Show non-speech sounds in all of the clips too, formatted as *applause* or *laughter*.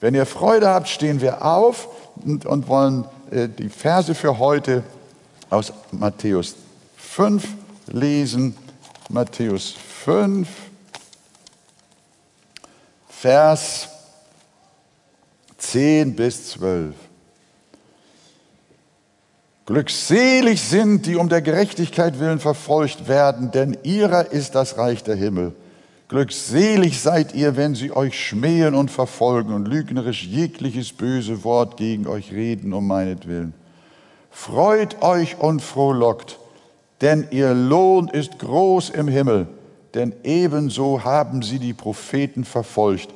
Wenn ihr Freude habt, stehen wir auf und, und wollen äh, die Verse für heute aus Matthäus 5 lesen. Matthäus 5, Vers 10 bis 12. Glückselig sind, die um der Gerechtigkeit willen verfolgt werden, denn ihrer ist das Reich der Himmel. Glückselig seid ihr, wenn sie euch schmähen und verfolgen und lügnerisch jegliches böse Wort gegen euch reden um meinetwillen. Freut euch und frohlockt, denn ihr Lohn ist groß im Himmel, denn ebenso haben sie die Propheten verfolgt,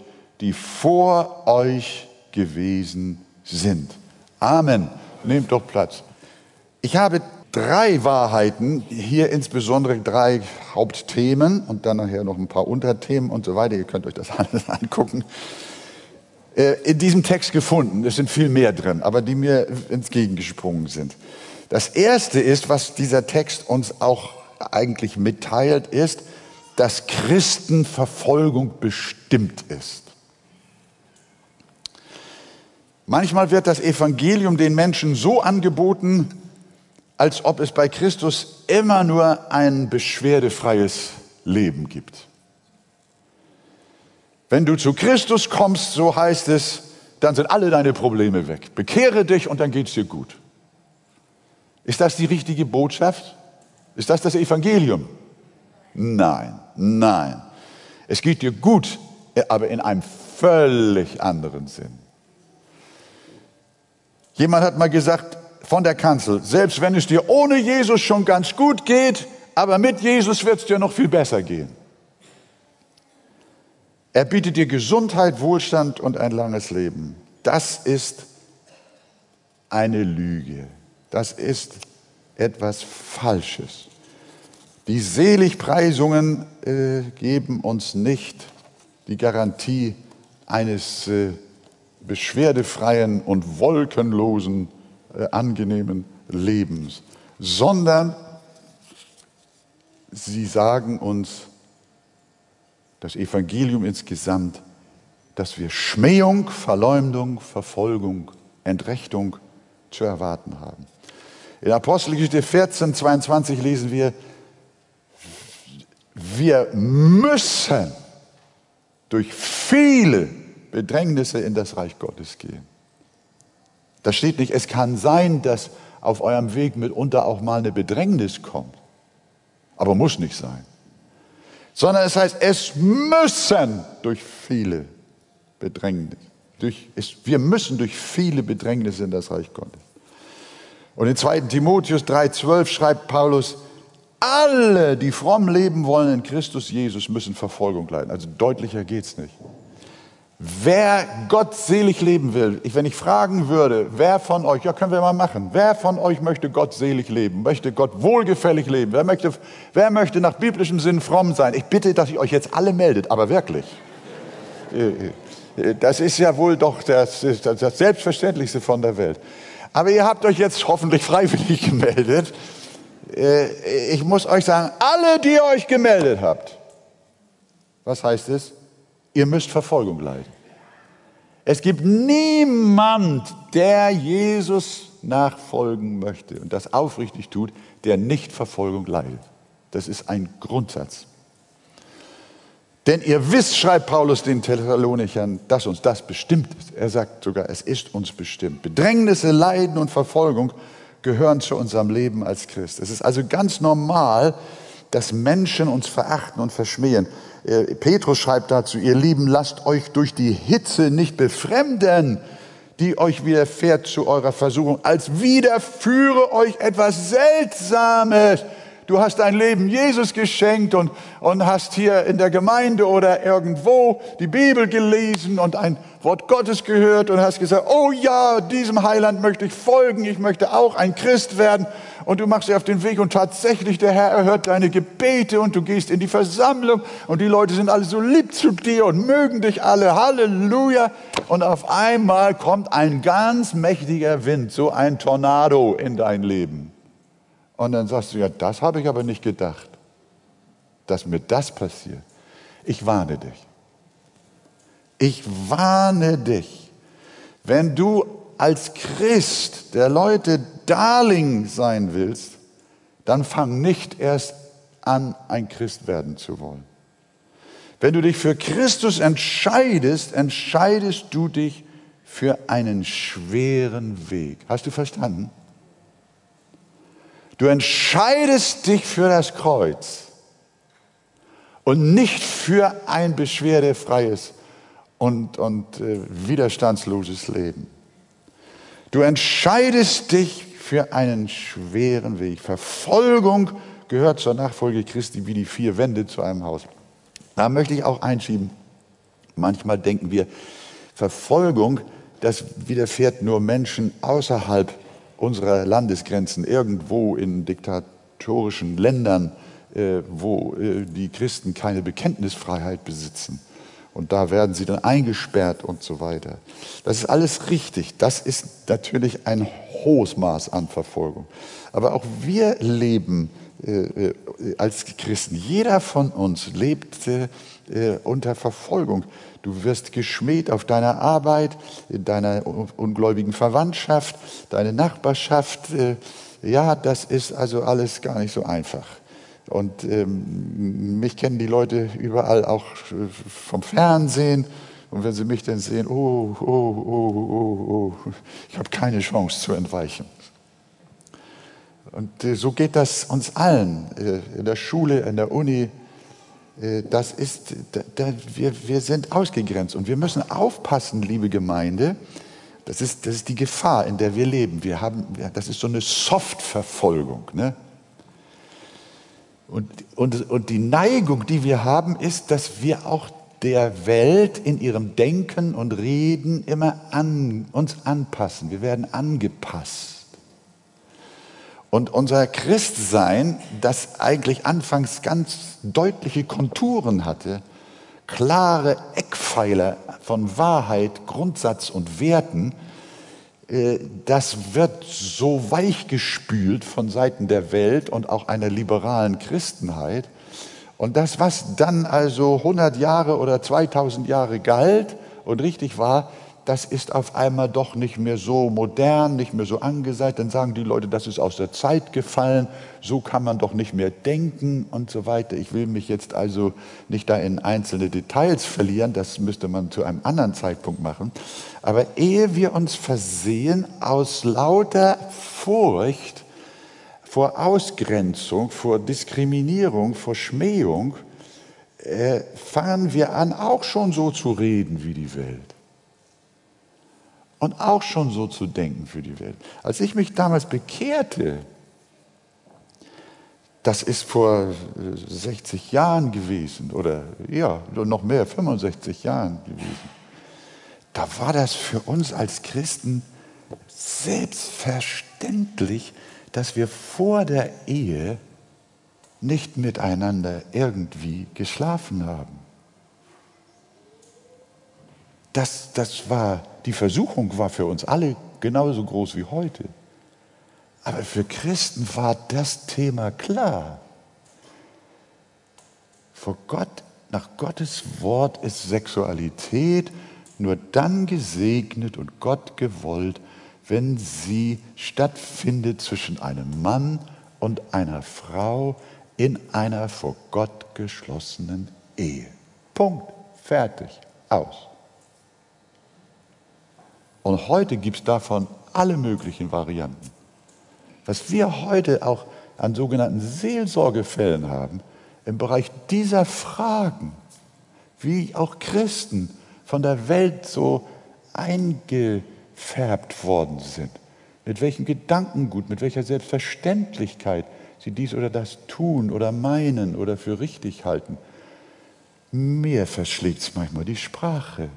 die vor euch gewesen sind. Amen. Nehmt doch Platz. Ich habe drei Wahrheiten, hier insbesondere drei Hauptthemen und dann nachher noch ein paar Unterthemen und so weiter. Ihr könnt euch das *laughs* alles angucken. Äh, in diesem Text gefunden. Es sind viel mehr drin, aber die mir entgegengesprungen sind. Das erste ist, was dieser Text uns auch eigentlich mitteilt, ist, dass Christenverfolgung bestimmt ist. Manchmal wird das Evangelium den Menschen so angeboten, als ob es bei Christus immer nur ein beschwerdefreies Leben gibt. Wenn du zu Christus kommst, so heißt es, dann sind alle deine Probleme weg. Bekehre dich und dann geht es dir gut. Ist das die richtige Botschaft? Ist das das Evangelium? Nein, nein. Es geht dir gut, aber in einem völlig anderen Sinn. Jemand hat mal gesagt, von der Kanzel, selbst wenn es dir ohne Jesus schon ganz gut geht, aber mit Jesus wird es dir noch viel besser gehen. Er bietet dir Gesundheit, Wohlstand und ein langes Leben. Das ist eine Lüge. Das ist etwas Falsches. Die Seligpreisungen äh, geben uns nicht die Garantie eines äh, beschwerdefreien und wolkenlosen äh, angenehmen Lebens, sondern sie sagen uns, das Evangelium insgesamt, dass wir Schmähung, Verleumdung, Verfolgung, Entrechtung zu erwarten haben. In Apostelgeschichte 14, 22 lesen wir, wir müssen durch viele Bedrängnisse in das Reich Gottes gehen. Da steht nicht, es kann sein, dass auf eurem Weg mitunter auch mal eine Bedrängnis kommt. Aber muss nicht sein. Sondern es heißt, es müssen durch viele Bedrängnisse, durch, es, wir müssen durch viele Bedrängnisse in das Reich Gottes. Und in 2. Timotheus 3,12 schreibt Paulus, alle, die fromm leben wollen in Christus Jesus, müssen Verfolgung leiden. Also deutlicher geht es nicht. Wer gottselig leben will, ich, wenn ich fragen würde, wer von euch, ja, können wir mal machen, wer von euch möchte gottselig leben, möchte Gott wohlgefällig leben, wer möchte, wer möchte nach biblischem Sinn fromm sein? Ich bitte, dass ihr euch jetzt alle meldet, aber wirklich. Das ist ja wohl doch das, das Selbstverständlichste von der Welt. Aber ihr habt euch jetzt hoffentlich freiwillig *laughs* gemeldet. Äh, ich muss euch sagen, alle, die euch gemeldet habt, was heißt es? Ihr müsst Verfolgung leiden. Es gibt niemand, der Jesus nachfolgen möchte und das aufrichtig tut, der nicht Verfolgung leidet. Das ist ein Grundsatz. Denn ihr wisst, schreibt Paulus den Thessalonichern, dass uns das bestimmt ist. Er sagt sogar, es ist uns bestimmt. Bedrängnisse, Leiden und Verfolgung gehören zu unserem Leben als Christ. Es ist also ganz normal, dass Menschen uns verachten und verschmähen. Äh, Petrus schreibt dazu, ihr Lieben, lasst euch durch die Hitze nicht befremden, die euch widerfährt zu eurer Versuchung, als widerführe euch etwas Seltsames. Du hast dein Leben Jesus geschenkt und, und hast hier in der Gemeinde oder irgendwo die Bibel gelesen und ein Wort Gottes gehört und hast gesagt, oh ja, diesem Heiland möchte ich folgen, ich möchte auch ein Christ werden und du machst dich auf den Weg und tatsächlich der Herr erhört deine Gebete und du gehst in die Versammlung und die Leute sind alle so lieb zu dir und mögen dich alle. Halleluja. Und auf einmal kommt ein ganz mächtiger Wind, so ein Tornado in dein Leben. Und dann sagst du, ja, das habe ich aber nicht gedacht, dass mir das passiert. Ich warne dich. Ich warne dich. Wenn du als Christ der Leute Darling sein willst, dann fang nicht erst an, ein Christ werden zu wollen. Wenn du dich für Christus entscheidest, entscheidest du dich für einen schweren Weg. Hast du verstanden? Du entscheidest dich für das Kreuz und nicht für ein beschwerdefreies und, und äh, widerstandsloses Leben. Du entscheidest dich für einen schweren Weg. Verfolgung gehört zur Nachfolge Christi wie die vier Wände zu einem Haus. Da möchte ich auch einschieben. Manchmal denken wir, Verfolgung, das widerfährt nur Menschen außerhalb unserer Landesgrenzen, irgendwo in diktatorischen Ländern, äh, wo äh, die Christen keine Bekenntnisfreiheit besitzen. Und da werden sie dann eingesperrt und so weiter. Das ist alles richtig. Das ist natürlich ein hohes Maß an Verfolgung. Aber auch wir leben äh, äh, als Christen. Jeder von uns lebt äh, unter Verfolgung. Du wirst geschmäht auf deiner Arbeit, in deiner ungläubigen Verwandtschaft, deine Nachbarschaft. Äh, ja, das ist also alles gar nicht so einfach. Und ähm, mich kennen die Leute überall auch äh, vom Fernsehen. Und wenn sie mich dann sehen, oh, oh, oh, oh, oh, ich habe keine Chance zu entweichen. Und äh, so geht das uns allen, äh, in der Schule, in der Uni. Das ist, wir, wir sind ausgegrenzt und wir müssen aufpassen, liebe Gemeinde. Das ist, das ist die Gefahr, in der wir leben. Wir haben, das ist so eine Soft-Verfolgung. Ne? Und, und, und die Neigung, die wir haben, ist, dass wir auch der Welt in ihrem Denken und Reden immer an, uns anpassen. Wir werden angepasst. Und unser Christsein, das eigentlich anfangs ganz deutliche Konturen hatte, klare Eckpfeiler von Wahrheit, Grundsatz und Werten, das wird so weichgespült von Seiten der Welt und auch einer liberalen Christenheit. Und das, was dann also 100 Jahre oder 2000 Jahre galt und richtig war, das ist auf einmal doch nicht mehr so modern, nicht mehr so angesagt. Dann sagen die Leute, das ist aus der Zeit gefallen, so kann man doch nicht mehr denken und so weiter. Ich will mich jetzt also nicht da in einzelne Details verlieren, das müsste man zu einem anderen Zeitpunkt machen. Aber ehe wir uns versehen aus lauter Furcht vor Ausgrenzung, vor Diskriminierung, vor Schmähung, äh, fangen wir an, auch schon so zu reden wie die Welt und auch schon so zu denken für die Welt. Als ich mich damals bekehrte, das ist vor 60 Jahren gewesen oder ja, noch mehr, 65 Jahren gewesen. Da war das für uns als Christen selbstverständlich, dass wir vor der Ehe nicht miteinander irgendwie geschlafen haben. Das, das war die Versuchung war für uns alle genauso groß wie heute. Aber für Christen war das Thema klar. Vor Gott, nach Gottes Wort ist Sexualität nur dann gesegnet und Gott gewollt, wenn sie stattfindet zwischen einem Mann und einer Frau in einer vor Gott geschlossenen Ehe. Punkt. Fertig. Aus. Und heute gibt es davon alle möglichen Varianten. Was wir heute auch an sogenannten Seelsorgefällen haben, im Bereich dieser Fragen, wie auch Christen von der Welt so eingefärbt worden sind, mit welchem Gedankengut, mit welcher Selbstverständlichkeit sie dies oder das tun oder meinen oder für richtig halten. Mir verschlägt es manchmal die Sprache.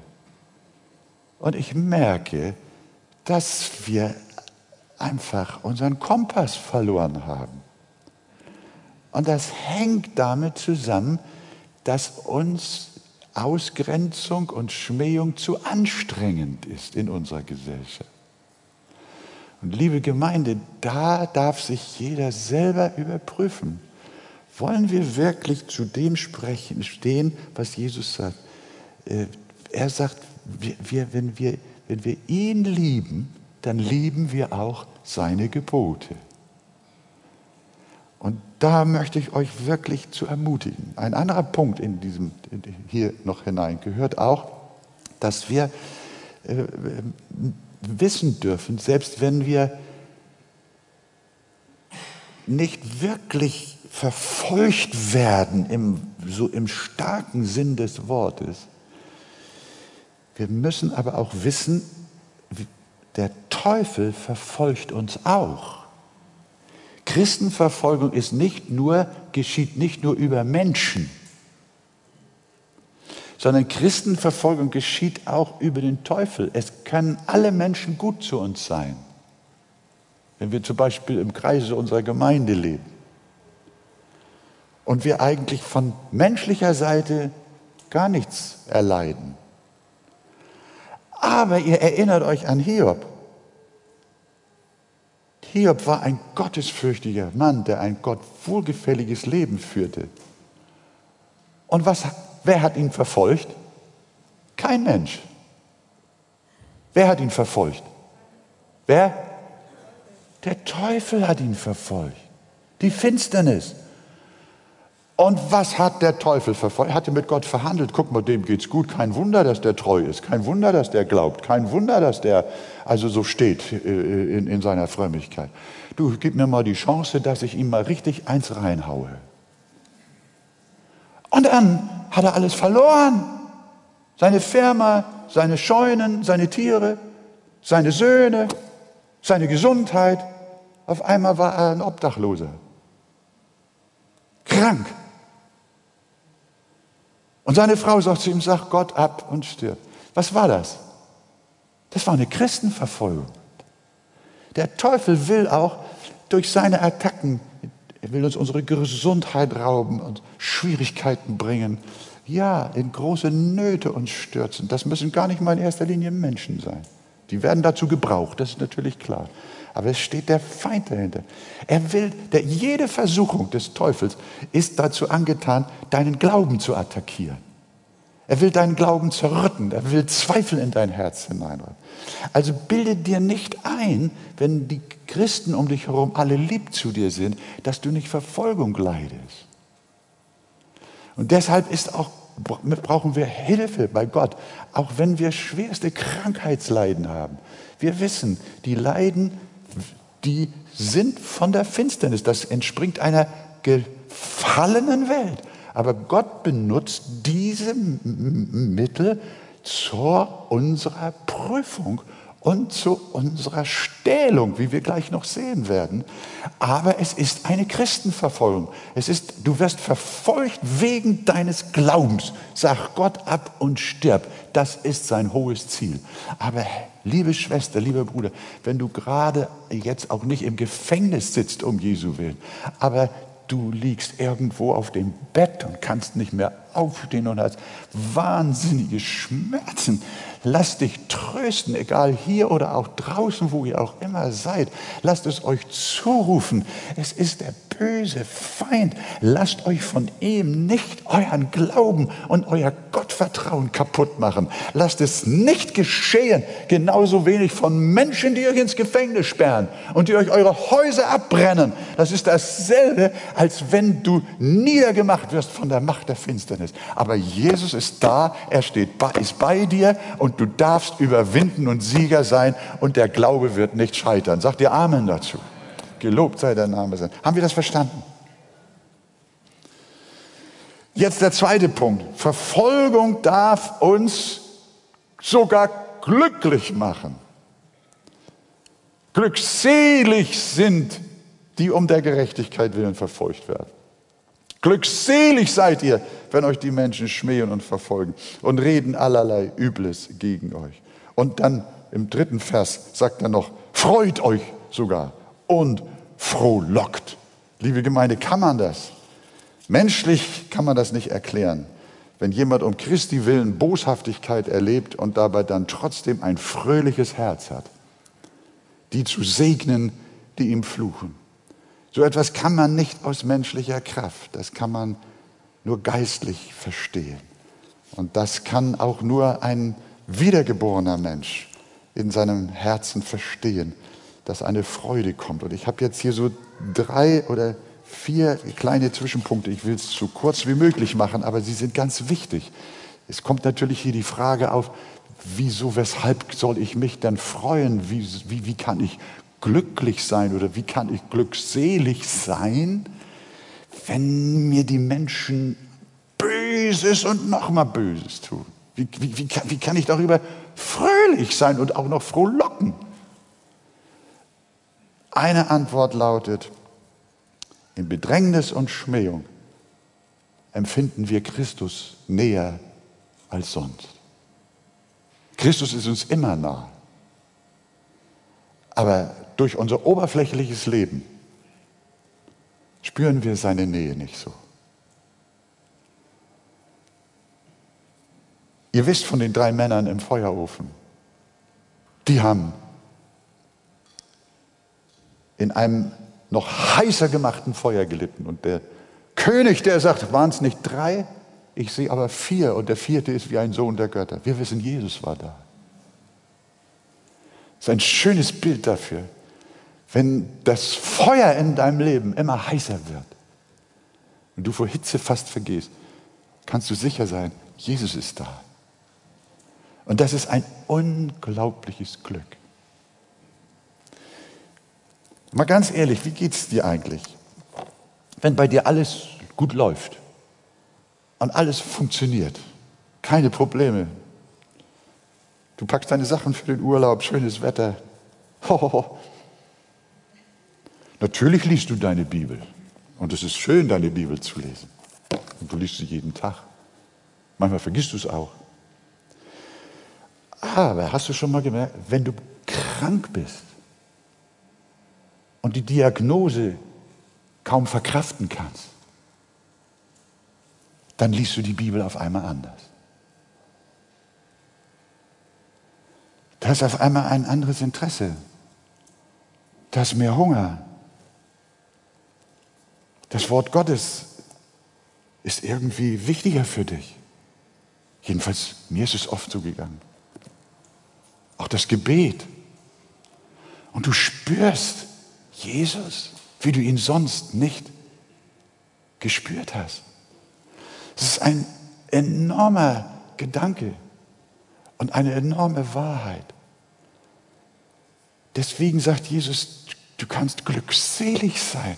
Und ich merke, dass wir einfach unseren Kompass verloren haben. Und das hängt damit zusammen, dass uns Ausgrenzung und Schmähung zu anstrengend ist in unserer Gesellschaft. Und liebe Gemeinde, da darf sich jeder selber überprüfen. Wollen wir wirklich zu dem sprechen, stehen, was Jesus sagt? Äh, er sagt, wir, wenn wir wenn wir ihn lieben, dann lieben wir auch seine Gebote. Und da möchte ich euch wirklich zu ermutigen. Ein anderer Punkt in diesem hier noch hinein gehört auch, dass wir äh, wissen dürfen, selbst wenn wir nicht wirklich verfolgt werden im, so im starken Sinn des Wortes, wir müssen aber auch wissen, der Teufel verfolgt uns auch. Christenverfolgung ist nicht nur, geschieht nicht nur über Menschen, sondern Christenverfolgung geschieht auch über den Teufel. Es können alle Menschen gut zu uns sein, wenn wir zum Beispiel im Kreise unserer Gemeinde leben und wir eigentlich von menschlicher Seite gar nichts erleiden. Aber ihr erinnert euch an Hiob. Hiob war ein gottesfürchtiger Mann, der ein Gott wohlgefälliges Leben führte. Und was, wer hat ihn verfolgt? Kein Mensch. Wer hat ihn verfolgt? Wer? Der Teufel hat ihn verfolgt. Die Finsternis. Und was hat der Teufel verfolgt? Er hatte mit Gott verhandelt. Guck mal, dem geht's gut. Kein Wunder, dass der treu ist. Kein Wunder, dass der glaubt. Kein Wunder, dass der also so steht äh, in, in seiner Frömmigkeit. Du, gib mir mal die Chance, dass ich ihm mal richtig eins reinhaue. Und dann hat er alles verloren. Seine Firma, seine Scheunen, seine Tiere, seine Söhne, seine Gesundheit. Auf einmal war er ein Obdachloser. Krank. Und seine Frau sagt zu ihm, sag Gott ab und stirb. Was war das? Das war eine Christenverfolgung. Der Teufel will auch durch seine Attacken, er will uns unsere Gesundheit rauben und Schwierigkeiten bringen. Ja, in große Nöte uns stürzen. Das müssen gar nicht mal in erster Linie Menschen sein. Die werden dazu gebraucht, das ist natürlich klar. Aber es steht der Feind dahinter. Er will, der, jede Versuchung des Teufels ist dazu angetan, deinen Glauben zu attackieren. Er will deinen Glauben zerrütten. Er will Zweifel in dein Herz hineinrein. Also bilde dir nicht ein, wenn die Christen um dich herum alle lieb zu dir sind, dass du nicht Verfolgung leidest. Und deshalb ist auch, brauchen wir Hilfe bei Gott, auch wenn wir schwerste Krankheitsleiden haben. Wir wissen, die Leiden die sind von der Finsternis. Das entspringt einer gefallenen Welt. Aber Gott benutzt diese Mittel zur unserer Prüfung und zu unserer Stählung, wie wir gleich noch sehen werden. Aber es ist eine Christenverfolgung. Es ist, du wirst verfolgt wegen deines Glaubens. Sag Gott ab und stirb. Das ist sein hohes Ziel. Aber liebe Schwester, lieber Bruder, wenn du gerade jetzt auch nicht im Gefängnis sitzt um Jesu Willen, aber du liegst irgendwo auf dem Bett und kannst nicht mehr aufstehen und hast wahnsinnige Schmerzen, Lasst dich trösten, egal hier oder auch draußen, wo ihr auch immer seid. Lasst es euch zurufen. Es ist der böse Feind. Lasst euch von ihm nicht euren Glauben und euer Gottvertrauen kaputt machen. Lasst es nicht geschehen. Genauso wenig von Menschen, die euch ins Gefängnis sperren und die euch eure Häuser abbrennen. Das ist dasselbe, als wenn du niedergemacht wirst von der Macht der Finsternis. Aber Jesus ist da, er steht ist bei dir und du darfst überwinden und Sieger sein und der Glaube wird nicht scheitern. Sagt ihr Amen dazu. Gelobt sei der Name sein. Haben wir das verstanden? Jetzt der zweite Punkt. Verfolgung darf uns sogar glücklich machen. Glückselig sind, die um der Gerechtigkeit willen verfolgt werden. Glückselig seid ihr, wenn euch die Menschen schmähen und verfolgen und reden allerlei Übles gegen euch. Und dann im dritten Vers sagt er noch, freut euch sogar und frohlockt. Liebe Gemeinde, kann man das? Menschlich kann man das nicht erklären. Wenn jemand um Christi willen Boshaftigkeit erlebt und dabei dann trotzdem ein fröhliches Herz hat, die zu segnen, die ihm fluchen. So etwas kann man nicht aus menschlicher Kraft, das kann man nur geistlich verstehen. Und das kann auch nur ein wiedergeborener Mensch in seinem Herzen verstehen, dass eine Freude kommt. Und ich habe jetzt hier so drei oder vier kleine Zwischenpunkte. Ich will es so kurz wie möglich machen, aber sie sind ganz wichtig. Es kommt natürlich hier die Frage auf, wieso, weshalb soll ich mich denn freuen? Wie, wie, wie kann ich glücklich sein oder wie kann ich glückselig sein, wenn mir die Menschen Böses und nochmal Böses tun? Wie, wie, wie, kann, wie kann ich darüber fröhlich sein und auch noch frohlocken? Eine Antwort lautet, in Bedrängnis und Schmähung empfinden wir Christus näher als sonst. Christus ist uns immer nah. Aber durch unser oberflächliches Leben spüren wir seine Nähe nicht so. Ihr wisst von den drei Männern im Feuerofen, die haben in einem noch heißer gemachten Feuer gelitten. Und der König, der sagt, waren es nicht drei? Ich sehe aber vier und der vierte ist wie ein Sohn der Götter. Wir wissen, Jesus war da. Das ist ein schönes Bild dafür, wenn das Feuer in deinem Leben immer heißer wird und du vor Hitze fast vergehst, kannst du sicher sein, Jesus ist da. Und das ist ein unglaubliches Glück. Mal ganz ehrlich, wie geht es dir eigentlich, wenn bei dir alles gut läuft und alles funktioniert, keine Probleme? Du packst deine Sachen für den Urlaub, schönes Wetter. *laughs* Hohoho. Natürlich liest du deine Bibel und es ist schön, deine Bibel zu lesen. Und du liest sie jeden Tag. Manchmal vergisst du es auch. Aber hast du schon mal gemerkt, wenn du krank bist und die Diagnose kaum verkraften kannst, dann liest du die Bibel auf einmal anders. Da ist auf einmal ein anderes Interesse. Da ist mehr Hunger. Das Wort Gottes ist irgendwie wichtiger für dich. Jedenfalls, mir ist es oft so gegangen. Auch das Gebet. Und du spürst Jesus, wie du ihn sonst nicht gespürt hast. Das ist ein enormer Gedanke und eine enorme Wahrheit. Deswegen sagt Jesus, du kannst glückselig sein,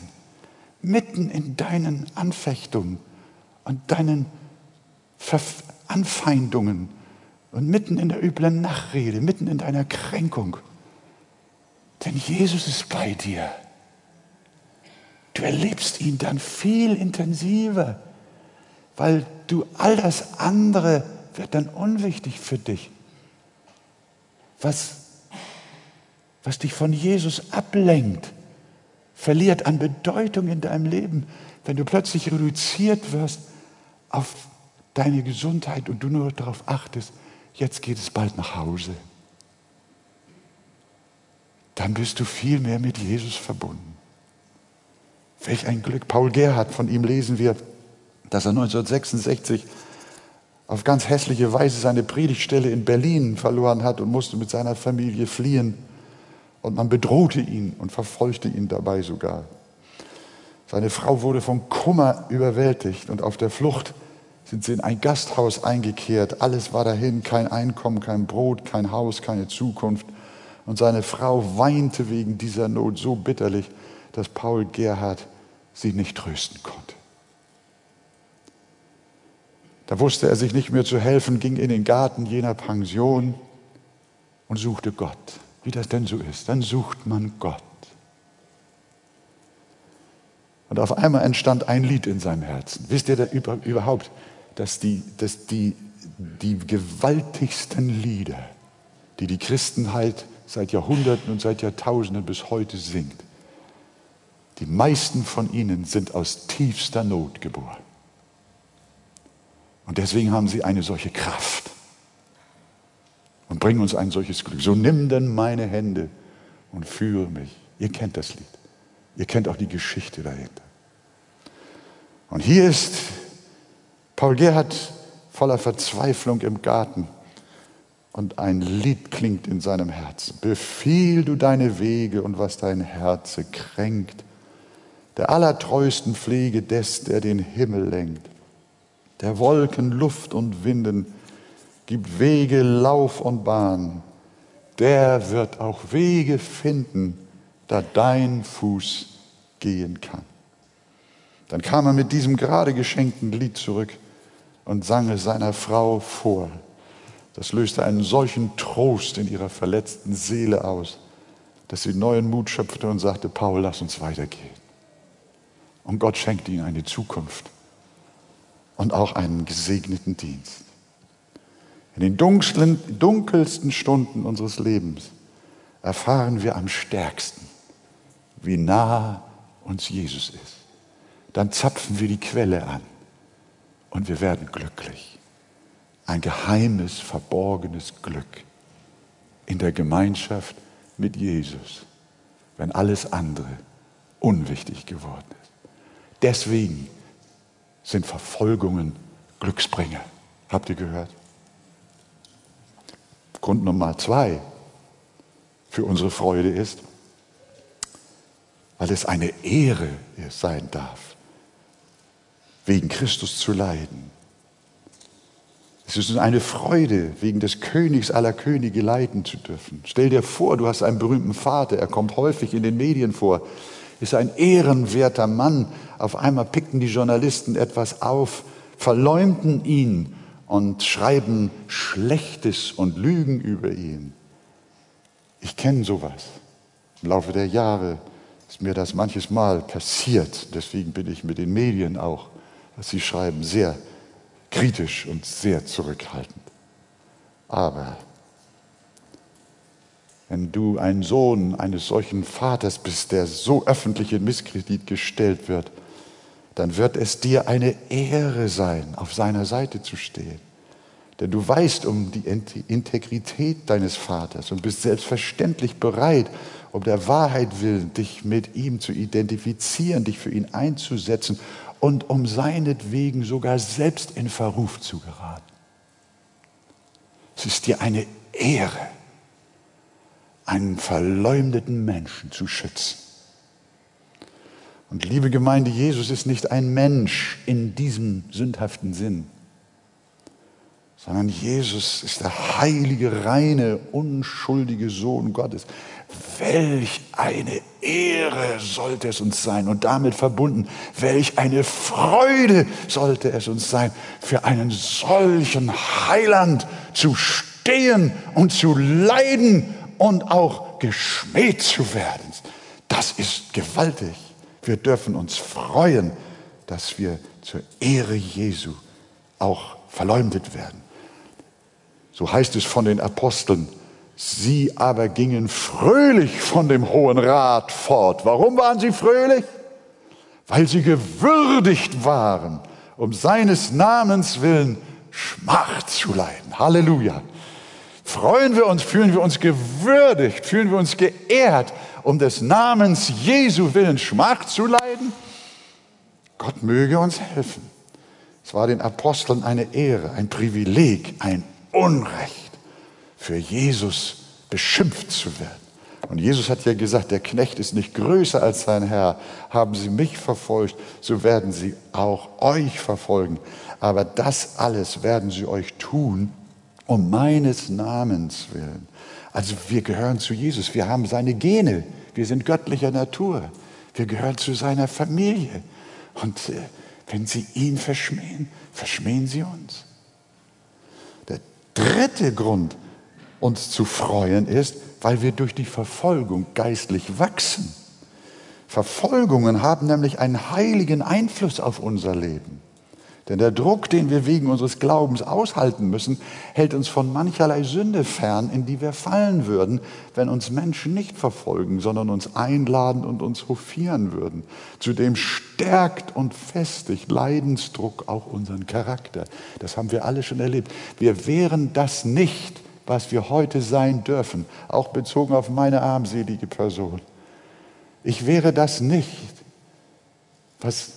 mitten in deinen Anfechtungen und deinen Anfeindungen und mitten in der üblen Nachrede, mitten in deiner Kränkung. Denn Jesus ist bei dir. Du erlebst ihn dann viel intensiver, weil du all das andere wird dann unwichtig für dich. Was, was dich von Jesus ablenkt, verliert an Bedeutung in deinem Leben, wenn du plötzlich reduziert wirst auf deine Gesundheit und du nur darauf achtest, jetzt geht es bald nach Hause. Dann bist du viel mehr mit Jesus verbunden. Welch ein Glück. Paul Gerhard, von ihm lesen wir, dass er 1966 auf ganz hässliche Weise seine Predigtstelle in Berlin verloren hat und musste mit seiner Familie fliehen. Und man bedrohte ihn und verfolgte ihn dabei sogar. Seine Frau wurde vom Kummer überwältigt und auf der Flucht sind sie in ein Gasthaus eingekehrt. Alles war dahin, kein Einkommen, kein Brot, kein Haus, keine Zukunft. Und seine Frau weinte wegen dieser Not so bitterlich, dass Paul Gerhard sie nicht trösten konnte. Da wusste er sich nicht mehr zu helfen, ging in den Garten jener Pension und suchte Gott. Wie das denn so ist, dann sucht man Gott. Und auf einmal entstand ein Lied in seinem Herzen. Wisst ihr da überhaupt, dass die, dass die, die gewaltigsten Lieder, die die Christenheit seit Jahrhunderten und seit Jahrtausenden bis heute singt, die meisten von ihnen sind aus tiefster Not geboren. Und deswegen haben sie eine solche Kraft und bringen uns ein solches Glück. So nimm denn meine Hände und führe mich. Ihr kennt das Lied. Ihr kennt auch die Geschichte dahinter. Und hier ist Paul Gerhard voller Verzweiflung im Garten und ein Lied klingt in seinem Herzen. Befiehl du deine Wege und was dein Herze kränkt, der allertreuesten Pflege des, der den Himmel lenkt, der Wolken, Luft und Winden gibt Wege, Lauf und Bahn, der wird auch Wege finden, da dein Fuß gehen kann. Dann kam er mit diesem gerade geschenkten Lied zurück und sang es seiner Frau vor. Das löste einen solchen Trost in ihrer verletzten Seele aus, dass sie neuen Mut schöpfte und sagte, Paul, lass uns weitergehen. Und Gott schenkte ihnen eine Zukunft und auch einen gesegneten Dienst. In den dunkelsten, dunkelsten Stunden unseres Lebens erfahren wir am stärksten, wie nah uns Jesus ist. Dann zapfen wir die Quelle an und wir werden glücklich. Ein geheimes, verborgenes Glück in der Gemeinschaft mit Jesus, wenn alles andere unwichtig geworden ist. Deswegen sind Verfolgungen Glücksbringer. Habt ihr gehört? Grund Nummer zwei für unsere Freude ist, weil es eine Ehre sein darf, wegen Christus zu leiden. Es ist eine Freude, wegen des Königs aller Könige leiden zu dürfen. Stell dir vor, du hast einen berühmten Vater, er kommt häufig in den Medien vor, ist ein ehrenwerter Mann. Auf einmal pickten die Journalisten etwas auf, verleumden ihn und schreiben Schlechtes und Lügen über ihn. Ich kenne sowas. Im Laufe der Jahre ist mir das manches Mal passiert. Deswegen bin ich mit den Medien auch was Sie schreiben, sehr kritisch und sehr zurückhaltend. Aber wenn du ein Sohn eines solchen Vaters bist, der so öffentlich in Misskredit gestellt wird, dann wird es dir eine Ehre sein, auf seiner Seite zu stehen. Denn du weißt um die Integrität deines Vaters und bist selbstverständlich bereit, um der Wahrheit willen, dich mit ihm zu identifizieren, dich für ihn einzusetzen und um seinetwegen sogar selbst in Verruf zu geraten. Es ist dir eine Ehre, einen verleumdeten Menschen zu schützen. Und liebe Gemeinde, Jesus ist nicht ein Mensch in diesem sündhaften Sinn, sondern Jesus ist der heilige, reine, unschuldige Sohn Gottes. Welch eine Ehre sollte es uns sein und damit verbunden, welch eine Freude sollte es uns sein, für einen solchen Heiland zu stehen und zu leiden und auch geschmäht zu werden. Das ist gewaltig. Wir dürfen uns freuen, dass wir zur Ehre Jesu auch verleumdet werden. So heißt es von den Aposteln, Sie aber gingen fröhlich von dem Hohen Rat fort. Warum waren sie fröhlich? Weil sie gewürdigt waren, um seines Namens willen Schmach zu leiden. Halleluja. Freuen wir uns, fühlen wir uns gewürdigt, fühlen wir uns geehrt, um des Namens Jesu willen Schmach zu leiden? Gott möge uns helfen. Es war den Aposteln eine Ehre, ein Privileg, ein Unrecht für Jesus beschimpft zu werden. Und Jesus hat ja gesagt, der Knecht ist nicht größer als sein Herr. Haben sie mich verfolgt, so werden sie auch euch verfolgen. Aber das alles werden sie euch tun, um meines Namens willen. Also wir gehören zu Jesus, wir haben seine Gene, wir sind göttlicher Natur, wir gehören zu seiner Familie. Und äh, wenn sie ihn verschmähen, verschmähen sie uns. Der dritte Grund, uns zu freuen ist, weil wir durch die Verfolgung geistlich wachsen. Verfolgungen haben nämlich einen heiligen Einfluss auf unser Leben. Denn der Druck, den wir wegen unseres Glaubens aushalten müssen, hält uns von mancherlei Sünde fern, in die wir fallen würden, wenn uns Menschen nicht verfolgen, sondern uns einladen und uns hofieren würden. Zudem stärkt und festigt Leidensdruck auch unseren Charakter. Das haben wir alle schon erlebt. Wir wären das nicht, was wir heute sein dürfen, auch bezogen auf meine armselige Person. Ich wäre das nicht, was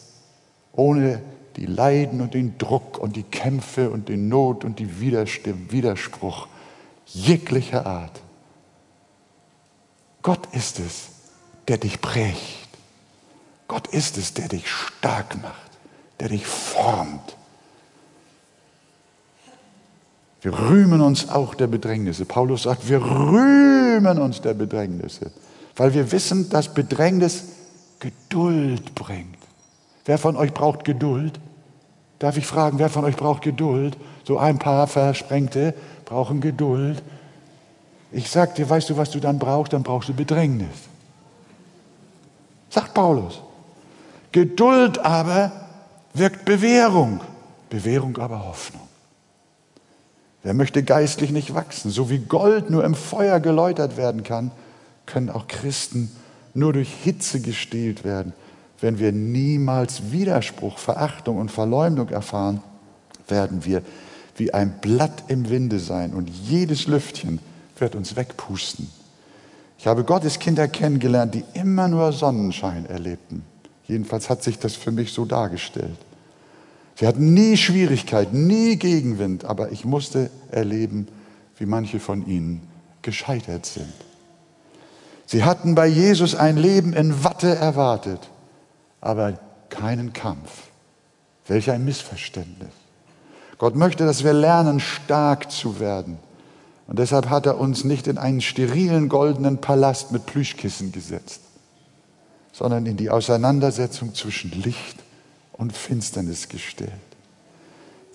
ohne die Leiden und den Druck und die Kämpfe und die Not und die Widerspruch jeglicher Art. Gott ist es, der dich prägt. Gott ist es, der dich stark macht, der dich formt. Wir rühmen uns auch der Bedrängnisse. Paulus sagt, wir rühmen uns der Bedrängnisse, weil wir wissen, dass Bedrängnis Geduld bringt. Wer von euch braucht Geduld? Darf ich fragen, wer von euch braucht Geduld? So ein paar Versprengte brauchen Geduld. Ich sag dir, weißt du, was du dann brauchst? Dann brauchst du Bedrängnis. Sagt Paulus. Geduld aber wirkt Bewährung, Bewährung aber Hoffnung. Wer möchte geistlich nicht wachsen? So wie Gold nur im Feuer geläutert werden kann, können auch Christen nur durch Hitze gestählt werden, wenn wir niemals Widerspruch, Verachtung und Verleumdung erfahren, werden wir wie ein Blatt im Winde sein und jedes Lüftchen wird uns wegpusten. Ich habe Gottes Kinder kennengelernt, die immer nur Sonnenschein erlebten. Jedenfalls hat sich das für mich so dargestellt. Sie hatten nie Schwierigkeiten, nie Gegenwind, aber ich musste erleben, wie manche von ihnen gescheitert sind. Sie hatten bei Jesus ein Leben in Watte erwartet, aber keinen Kampf. Welch ein Missverständnis. Gott möchte, dass wir lernen, stark zu werden. Und deshalb hat er uns nicht in einen sterilen goldenen Palast mit Plüschkissen gesetzt, sondern in die Auseinandersetzung zwischen Licht und Finsternis gestellt.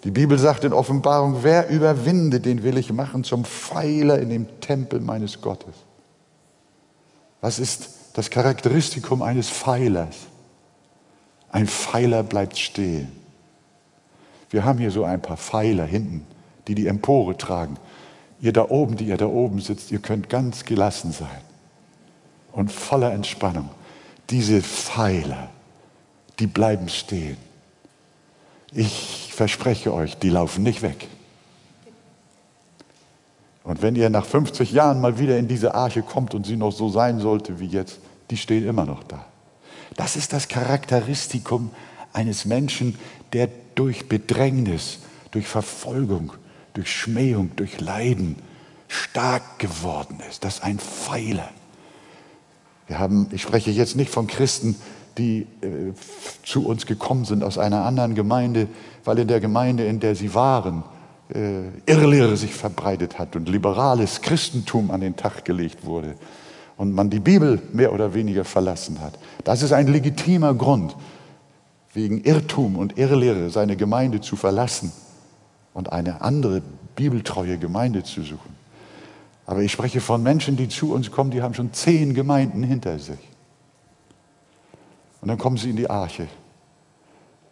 Die Bibel sagt in Offenbarung, wer überwinde, den will ich machen zum Pfeiler in dem Tempel meines Gottes. Was ist das Charakteristikum eines Pfeilers? Ein Pfeiler bleibt stehen. Wir haben hier so ein paar Pfeiler hinten, die die Empore tragen. Ihr da oben, die ihr da oben sitzt, ihr könnt ganz gelassen sein und voller Entspannung. Diese Pfeiler, die bleiben stehen. Ich verspreche euch, die laufen nicht weg. Und wenn ihr nach 50 Jahren mal wieder in diese Arche kommt und sie noch so sein sollte wie jetzt, die stehen immer noch da. Das ist das Charakteristikum eines Menschen, der durch Bedrängnis, durch Verfolgung, durch Schmähung, durch Leiden stark geworden ist. Das ist ein Pfeiler. Wir haben, ich spreche jetzt nicht von Christen, die äh, zu uns gekommen sind aus einer anderen Gemeinde, weil in der Gemeinde, in der sie waren, äh, Irrlehre sich verbreitet hat und liberales Christentum an den Tag gelegt wurde und man die Bibel mehr oder weniger verlassen hat. Das ist ein legitimer Grund, wegen Irrtum und Irrlehre seine Gemeinde zu verlassen und eine andere bibeltreue Gemeinde zu suchen. Aber ich spreche von Menschen, die zu uns kommen, die haben schon zehn Gemeinden hinter sich. Und dann kommen sie in die Arche.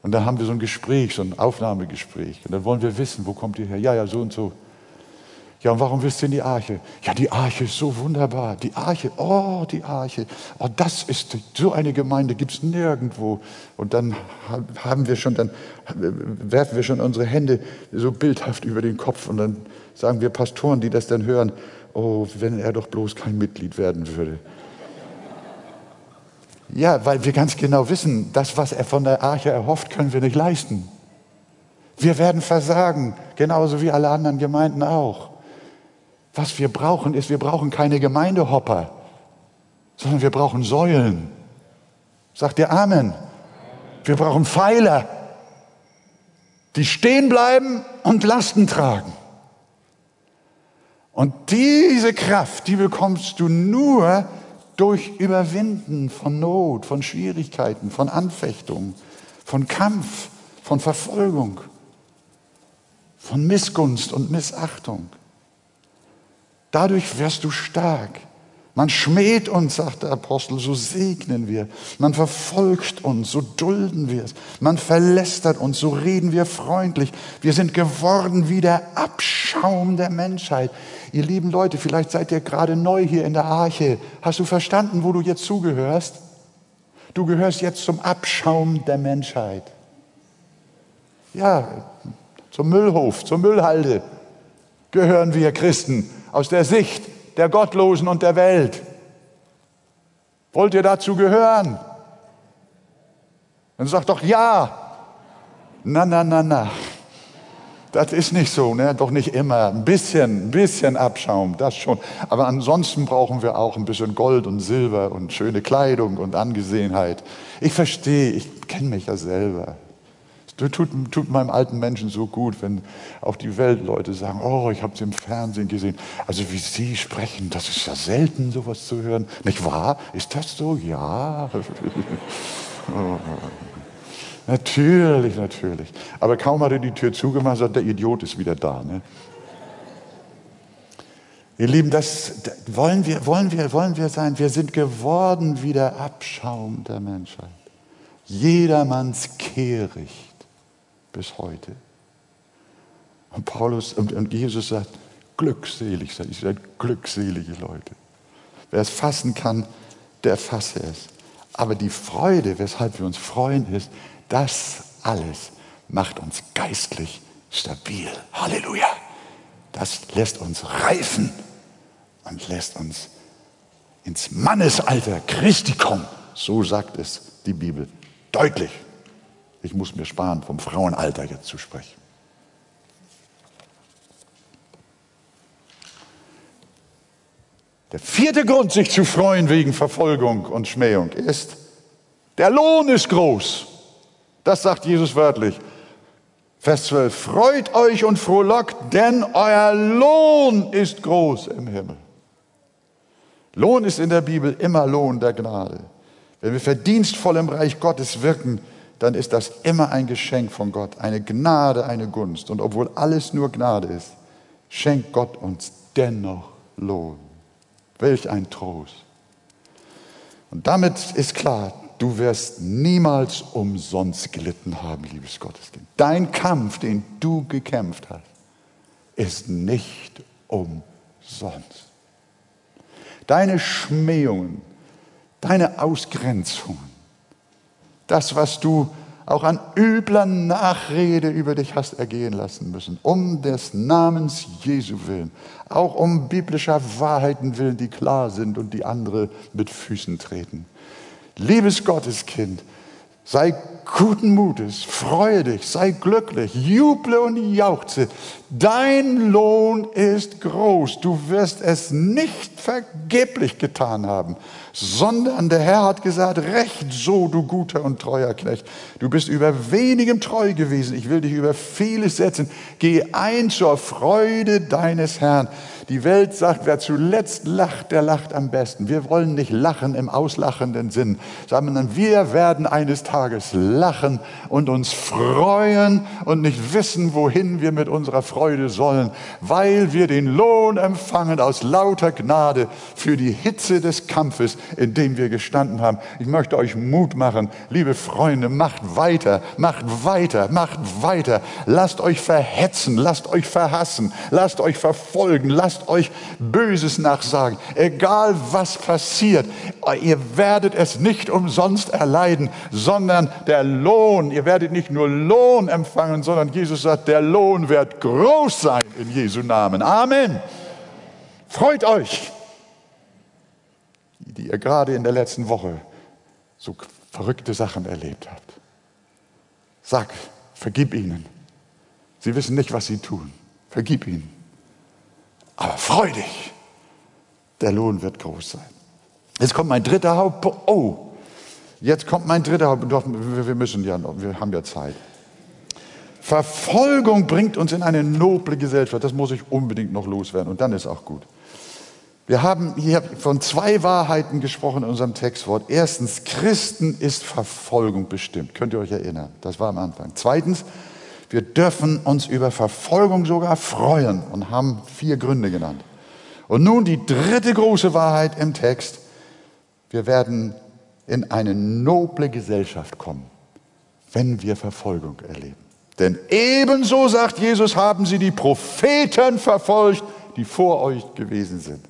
Und dann haben wir so ein Gespräch, so ein Aufnahmegespräch. Und dann wollen wir wissen, wo kommt ihr her? Ja, ja, so und so. Ja, und warum willst du in die Arche? Ja, die Arche ist so wunderbar. Die Arche, oh, die Arche. Oh, das ist, so eine Gemeinde gibt es nirgendwo. Und dann haben wir schon, dann werfen wir schon unsere Hände so bildhaft über den Kopf und dann sagen wir Pastoren, die das dann hören, oh, wenn er doch bloß kein Mitglied werden würde. Ja, weil wir ganz genau wissen, das, was er von der Arche erhofft, können wir nicht leisten. Wir werden versagen, genauso wie alle anderen Gemeinden auch. Was wir brauchen, ist, wir brauchen keine Gemeindehopper, sondern wir brauchen Säulen. Sagt ihr Amen? Wir brauchen Pfeiler, die stehen bleiben und Lasten tragen. Und diese Kraft, die bekommst du nur durch Überwinden von Not, von Schwierigkeiten, von Anfechtung, von Kampf, von Verfolgung, von Missgunst und Missachtung. Dadurch wirst du stark. Man schmäht uns, sagt der Apostel, so segnen wir. Man verfolgt uns, so dulden wir es. Man verlästert uns, so reden wir freundlich. Wir sind geworden wie der Abschaum der Menschheit. Ihr lieben Leute, vielleicht seid ihr gerade neu hier in der Arche. Hast du verstanden, wo du jetzt zugehörst? Du gehörst jetzt zum Abschaum der Menschheit. Ja, zum Müllhof, zur Müllhalde gehören wir Christen aus der Sicht der Gottlosen und der Welt. Wollt ihr dazu gehören? Dann sagt doch ja. Na, na, na, na. das ist nicht so, ne? doch nicht immer. Ein bisschen, ein bisschen Abschaum, das schon. Aber ansonsten brauchen wir auch ein bisschen Gold und Silber und schöne Kleidung und Angesehenheit. Ich verstehe, ich kenne mich ja selber. Tut, tut meinem alten Menschen so gut, wenn auch die Weltleute sagen, oh, ich habe sie im Fernsehen gesehen. Also wie Sie sprechen, das ist ja selten, sowas zu hören. Nicht wahr? Ist das so? Ja. *laughs* Natürlich, natürlich. Aber kaum hat er die Tür zugemacht, sagt der Idiot ist wieder da. Ne? Ihr Lieben, das, wollen, wir, wollen, wir, wollen wir sein. Wir sind geworden wie der Abschaum der Menschheit. Jedermanns Kehricht bis heute. Und Paulus und, Jesus sagt, glückselig seid ihr seid glückselige Leute. Wer es fassen kann, der fasse es. Aber die Freude, weshalb wir uns freuen, ist, das alles macht uns geistlich stabil. Halleluja. Das lässt uns reifen und lässt uns ins Mannesalter Christi kommen. So sagt es die Bibel deutlich. Ich muss mir sparen, vom Frauenalter jetzt zu sprechen. Der vierte Grund, sich zu freuen wegen Verfolgung und Schmähung, ist, der Lohn ist groß. Das sagt Jesus wörtlich. Vers 12, freut euch und frohlockt, denn euer Lohn ist groß im Himmel. Lohn ist in der Bibel immer Lohn der Gnade. Wenn wir verdienstvoll im Reich Gottes wirken, dann ist das immer ein Geschenk von Gott, eine Gnade, eine Gunst. Und obwohl alles nur Gnade ist, schenkt Gott uns dennoch Lohn. Welch ein Trost. Und damit ist klar, du wirst niemals umsonst gelitten haben, liebes Gotteskind. Dein Kampf, den du gekämpft hast, ist nicht umsonst. Deine Schmähungen, deine Ausgrenzungen, das, was du auch an übler Nachrede über dich hast ergehen lassen müssen, um des Namens Jesu willen, auch um biblischer Wahrheiten willen, die klar sind und die andere mit Füßen treten. Liebes Gotteskind, sei guten Mutes, freue dich, sei glücklich, juble und jauchze. Dein Lohn ist groß. Du wirst es nicht vergeblich getan haben sondern der Herr hat gesagt, recht so, du guter und treuer Knecht. Du bist über wenigem treu gewesen, ich will dich über vieles setzen. Geh ein zur Freude deines Herrn. Die Welt sagt, wer zuletzt lacht, der lacht am besten. Wir wollen nicht lachen im auslachenden Sinn, sondern wir werden eines Tages lachen und uns freuen und nicht wissen, wohin wir mit unserer Freude sollen, weil wir den Lohn empfangen aus lauter Gnade für die Hitze des Kampfes, in dem wir gestanden haben. Ich möchte euch Mut machen, liebe Freunde, macht weiter, macht weiter, macht weiter. Lasst euch verhetzen, lasst euch verhassen, lasst euch verfolgen, lasst euch Böses nachsagen. Egal was passiert, ihr werdet es nicht umsonst erleiden, sondern der Lohn, ihr werdet nicht nur Lohn empfangen, sondern Jesus sagt, der Lohn wird groß sein in Jesu Namen. Amen. Freut euch die ihr gerade in der letzten Woche so verrückte Sachen erlebt habt. Sag, vergib ihnen. Sie wissen nicht, was sie tun. Vergib ihnen. Aber freu dich. Der Lohn wird groß sein. Jetzt kommt mein dritter Hauptpunkt. Oh, jetzt kommt mein dritter Hauptpunkt. Wir müssen ja noch, wir haben ja Zeit. Verfolgung bringt uns in eine noble Gesellschaft. Das muss ich unbedingt noch loswerden und dann ist auch gut. Wir haben hier von zwei Wahrheiten gesprochen in unserem Textwort. Erstens, Christen ist Verfolgung bestimmt. Könnt ihr euch erinnern? Das war am Anfang. Zweitens, wir dürfen uns über Verfolgung sogar freuen und haben vier Gründe genannt. Und nun die dritte große Wahrheit im Text. Wir werden in eine noble Gesellschaft kommen, wenn wir Verfolgung erleben. Denn ebenso, sagt Jesus, haben sie die Propheten verfolgt, die vor euch gewesen sind.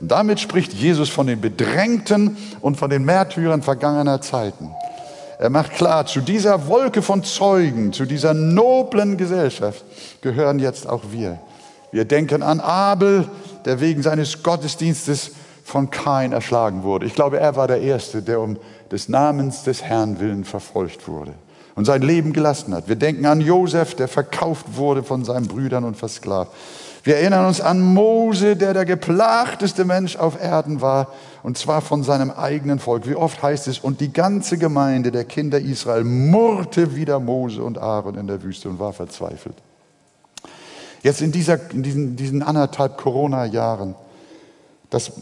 Und damit spricht Jesus von den Bedrängten und von den Märtyrern vergangener Zeiten. Er macht klar, zu dieser Wolke von Zeugen, zu dieser noblen Gesellschaft gehören jetzt auch wir. Wir denken an Abel, der wegen seines Gottesdienstes von Kain erschlagen wurde. Ich glaube, er war der Erste, der um des Namens des Herrn willen verfolgt wurde. und sein Leben gelassen hat. Wir denken an Josef, der verkauft wurde von seinen Brüdern und versklavt. Wir erinnern uns an Mose, der der geplagteste Mensch auf Erden war, und zwar von seinem eigenen Volk. Wie oft heißt es, und die ganze Gemeinde der Kinder Israel murrte wieder Mose und Aaron in der Wüste und war verzweifelt. Jetzt in, dieser, in diesen, diesen anderthalb Corona-Jahren,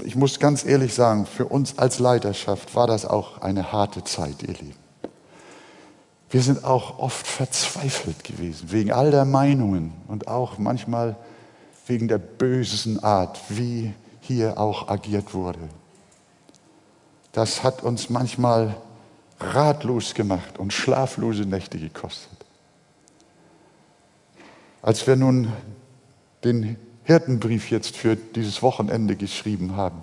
ich muss ganz ehrlich sagen, für uns als Leiterschaft war das auch eine harte Zeit, ihr Lieben. Wir sind auch oft verzweifelt gewesen, wegen all der Meinungen und auch manchmal wegen der bösen Art, wie hier auch agiert wurde. Das hat uns manchmal ratlos gemacht und schlaflose Nächte gekostet. Als wir nun den Hirtenbrief jetzt für dieses Wochenende geschrieben haben,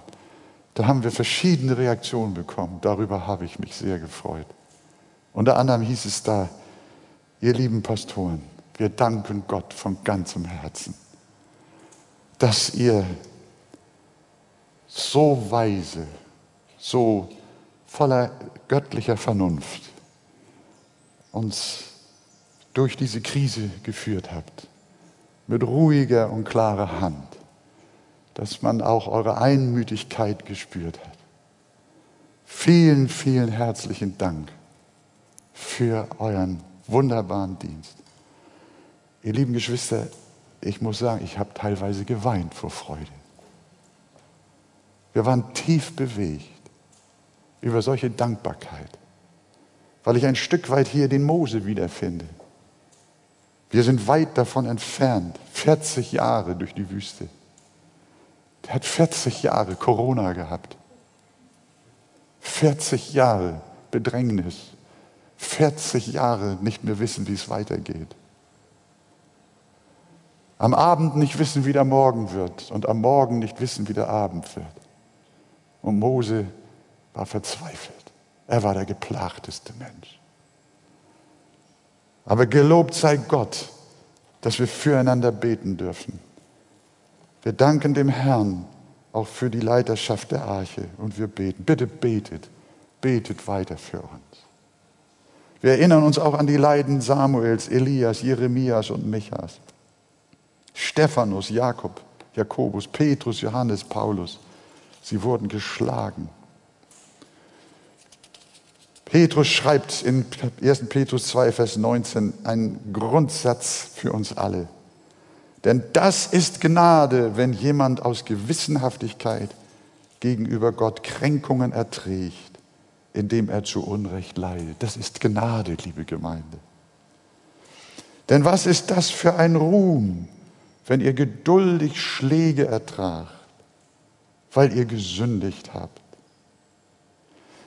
da haben wir verschiedene Reaktionen bekommen. Darüber habe ich mich sehr gefreut. Unter anderem hieß es da, ihr lieben Pastoren, wir danken Gott von ganzem Herzen, dass ihr so weise, so voller göttlicher Vernunft uns durch diese Krise geführt habt, mit ruhiger und klarer Hand, dass man auch eure Einmütigkeit gespürt hat. Vielen, vielen herzlichen Dank für euren wunderbaren Dienst. Ihr lieben Geschwister, ich muss sagen, ich habe teilweise geweint vor Freude. Wir waren tief bewegt über solche Dankbarkeit, weil ich ein Stück weit hier den Mose wiederfinde. Wir sind weit davon entfernt, 40 Jahre durch die Wüste. Der hat 40 Jahre Corona gehabt. 40 Jahre Bedrängnis. 40 Jahre nicht mehr wissen, wie es weitergeht. Am Abend nicht wissen, wie der Morgen wird und am Morgen nicht wissen, wie der Abend wird. Und Mose war verzweifelt. Er war der geplagteste Mensch. Aber gelobt sei Gott, dass wir füreinander beten dürfen. Wir danken dem Herrn auch für die Leiterschaft der Arche und wir beten. Bitte betet, betet weiter für uns. Wir erinnern uns auch an die Leiden Samuels, Elias, Jeremias und Michas. Stephanus, Jakob, Jakobus, Petrus, Johannes, Paulus. Sie wurden geschlagen. Petrus schreibt in 1. Petrus 2, Vers 19 einen Grundsatz für uns alle. Denn das ist Gnade, wenn jemand aus Gewissenhaftigkeit gegenüber Gott Kränkungen erträgt indem er zu Unrecht leidet. Das ist Gnade, liebe Gemeinde. Denn was ist das für ein Ruhm, wenn ihr geduldig Schläge ertragt, weil ihr gesündigt habt?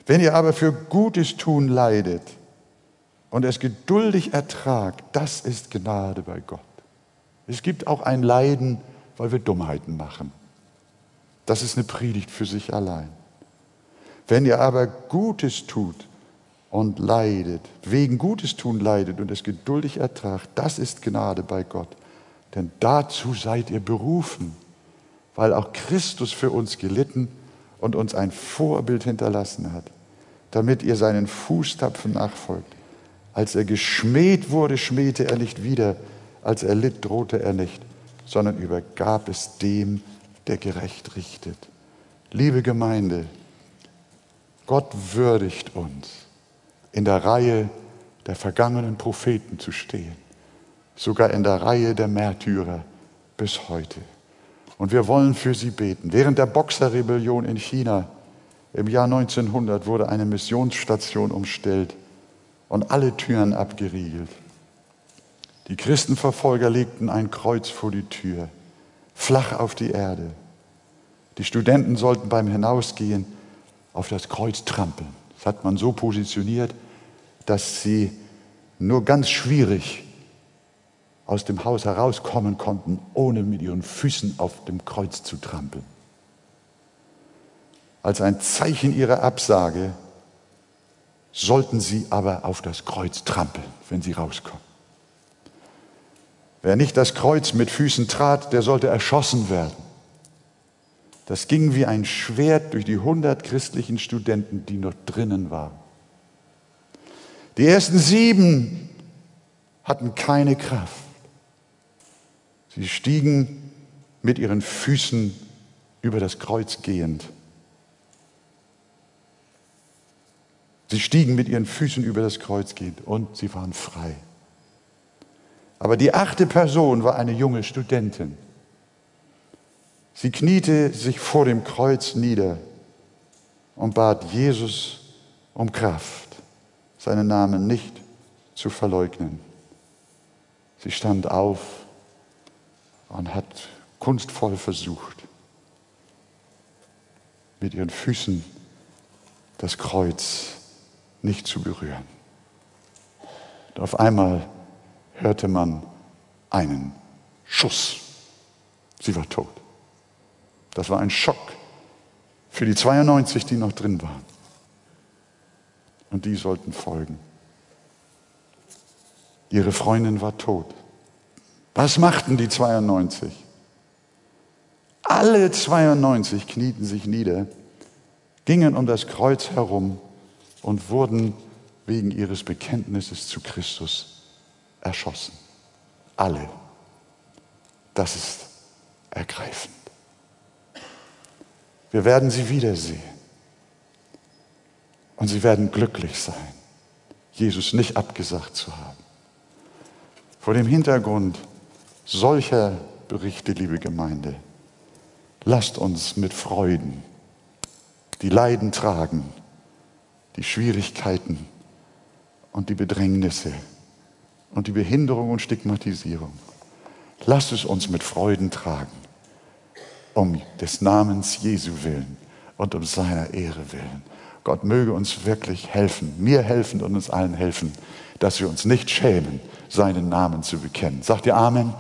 Wenn ihr aber für Gutes tun leidet und es geduldig ertragt, das ist Gnade bei Gott. Es gibt auch ein Leiden, weil wir Dummheiten machen. Das ist eine Predigt für sich allein. Wenn ihr aber Gutes tut und leidet, wegen Gutes tun leidet und es geduldig ertragt, das ist Gnade bei Gott. Denn dazu seid ihr berufen, weil auch Christus für uns gelitten und uns ein Vorbild hinterlassen hat, damit ihr seinen Fußtapfen nachfolgt. Als er geschmäht wurde, schmähte er nicht wieder, als er litt, drohte er nicht, sondern übergab es dem, der gerecht richtet. Liebe Gemeinde, Gott würdigt uns, in der Reihe der vergangenen Propheten zu stehen, sogar in der Reihe der Märtyrer bis heute. Und wir wollen für sie beten. Während der Boxerrebellion in China im Jahr 1900 wurde eine Missionsstation umstellt und alle Türen abgeriegelt. Die Christenverfolger legten ein Kreuz vor die Tür, flach auf die Erde. Die Studenten sollten beim Hinausgehen auf das Kreuz trampeln. Das hat man so positioniert, dass sie nur ganz schwierig aus dem Haus herauskommen konnten, ohne mit ihren Füßen auf dem Kreuz zu trampeln. Als ein Zeichen ihrer Absage sollten sie aber auf das Kreuz trampeln, wenn sie rauskommen. Wer nicht das Kreuz mit Füßen trat, der sollte erschossen werden. Das ging wie ein Schwert durch die hundert christlichen Studenten, die noch drinnen waren. Die ersten sieben hatten keine Kraft. Sie stiegen mit ihren Füßen über das Kreuz gehend. Sie stiegen mit ihren Füßen über das Kreuz gehend und sie waren frei. Aber die achte Person war eine junge Studentin. Sie kniete sich vor dem Kreuz nieder und bat Jesus um Kraft, seinen Namen nicht zu verleugnen. Sie stand auf und hat kunstvoll versucht, mit ihren Füßen das Kreuz nicht zu berühren. Und auf einmal hörte man einen Schuss. Sie war tot. Das war ein Schock für die 92, die noch drin waren. Und die sollten folgen. Ihre Freundin war tot. Was machten die 92? Alle 92 knieten sich nieder, gingen um das Kreuz herum und wurden wegen ihres Bekenntnisses zu Christus erschossen. Alle. Das ist ergreifend. Wir werden sie wiedersehen. Und sie werden glücklich sein, Jesus nicht abgesagt zu haben. Vor dem Hintergrund solcher Berichte, liebe Gemeinde, lasst uns mit Freuden die Leiden tragen, die Schwierigkeiten und die Bedrängnisse und die Behinderung und Stigmatisierung. Lasst es uns mit Freuden tragen um des Namens Jesu willen und um seiner Ehre willen. Gott möge uns wirklich helfen, mir helfen und uns allen helfen, dass wir uns nicht schämen, seinen Namen zu bekennen. Sagt ihr Amen?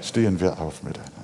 Stehen wir auf miteinander.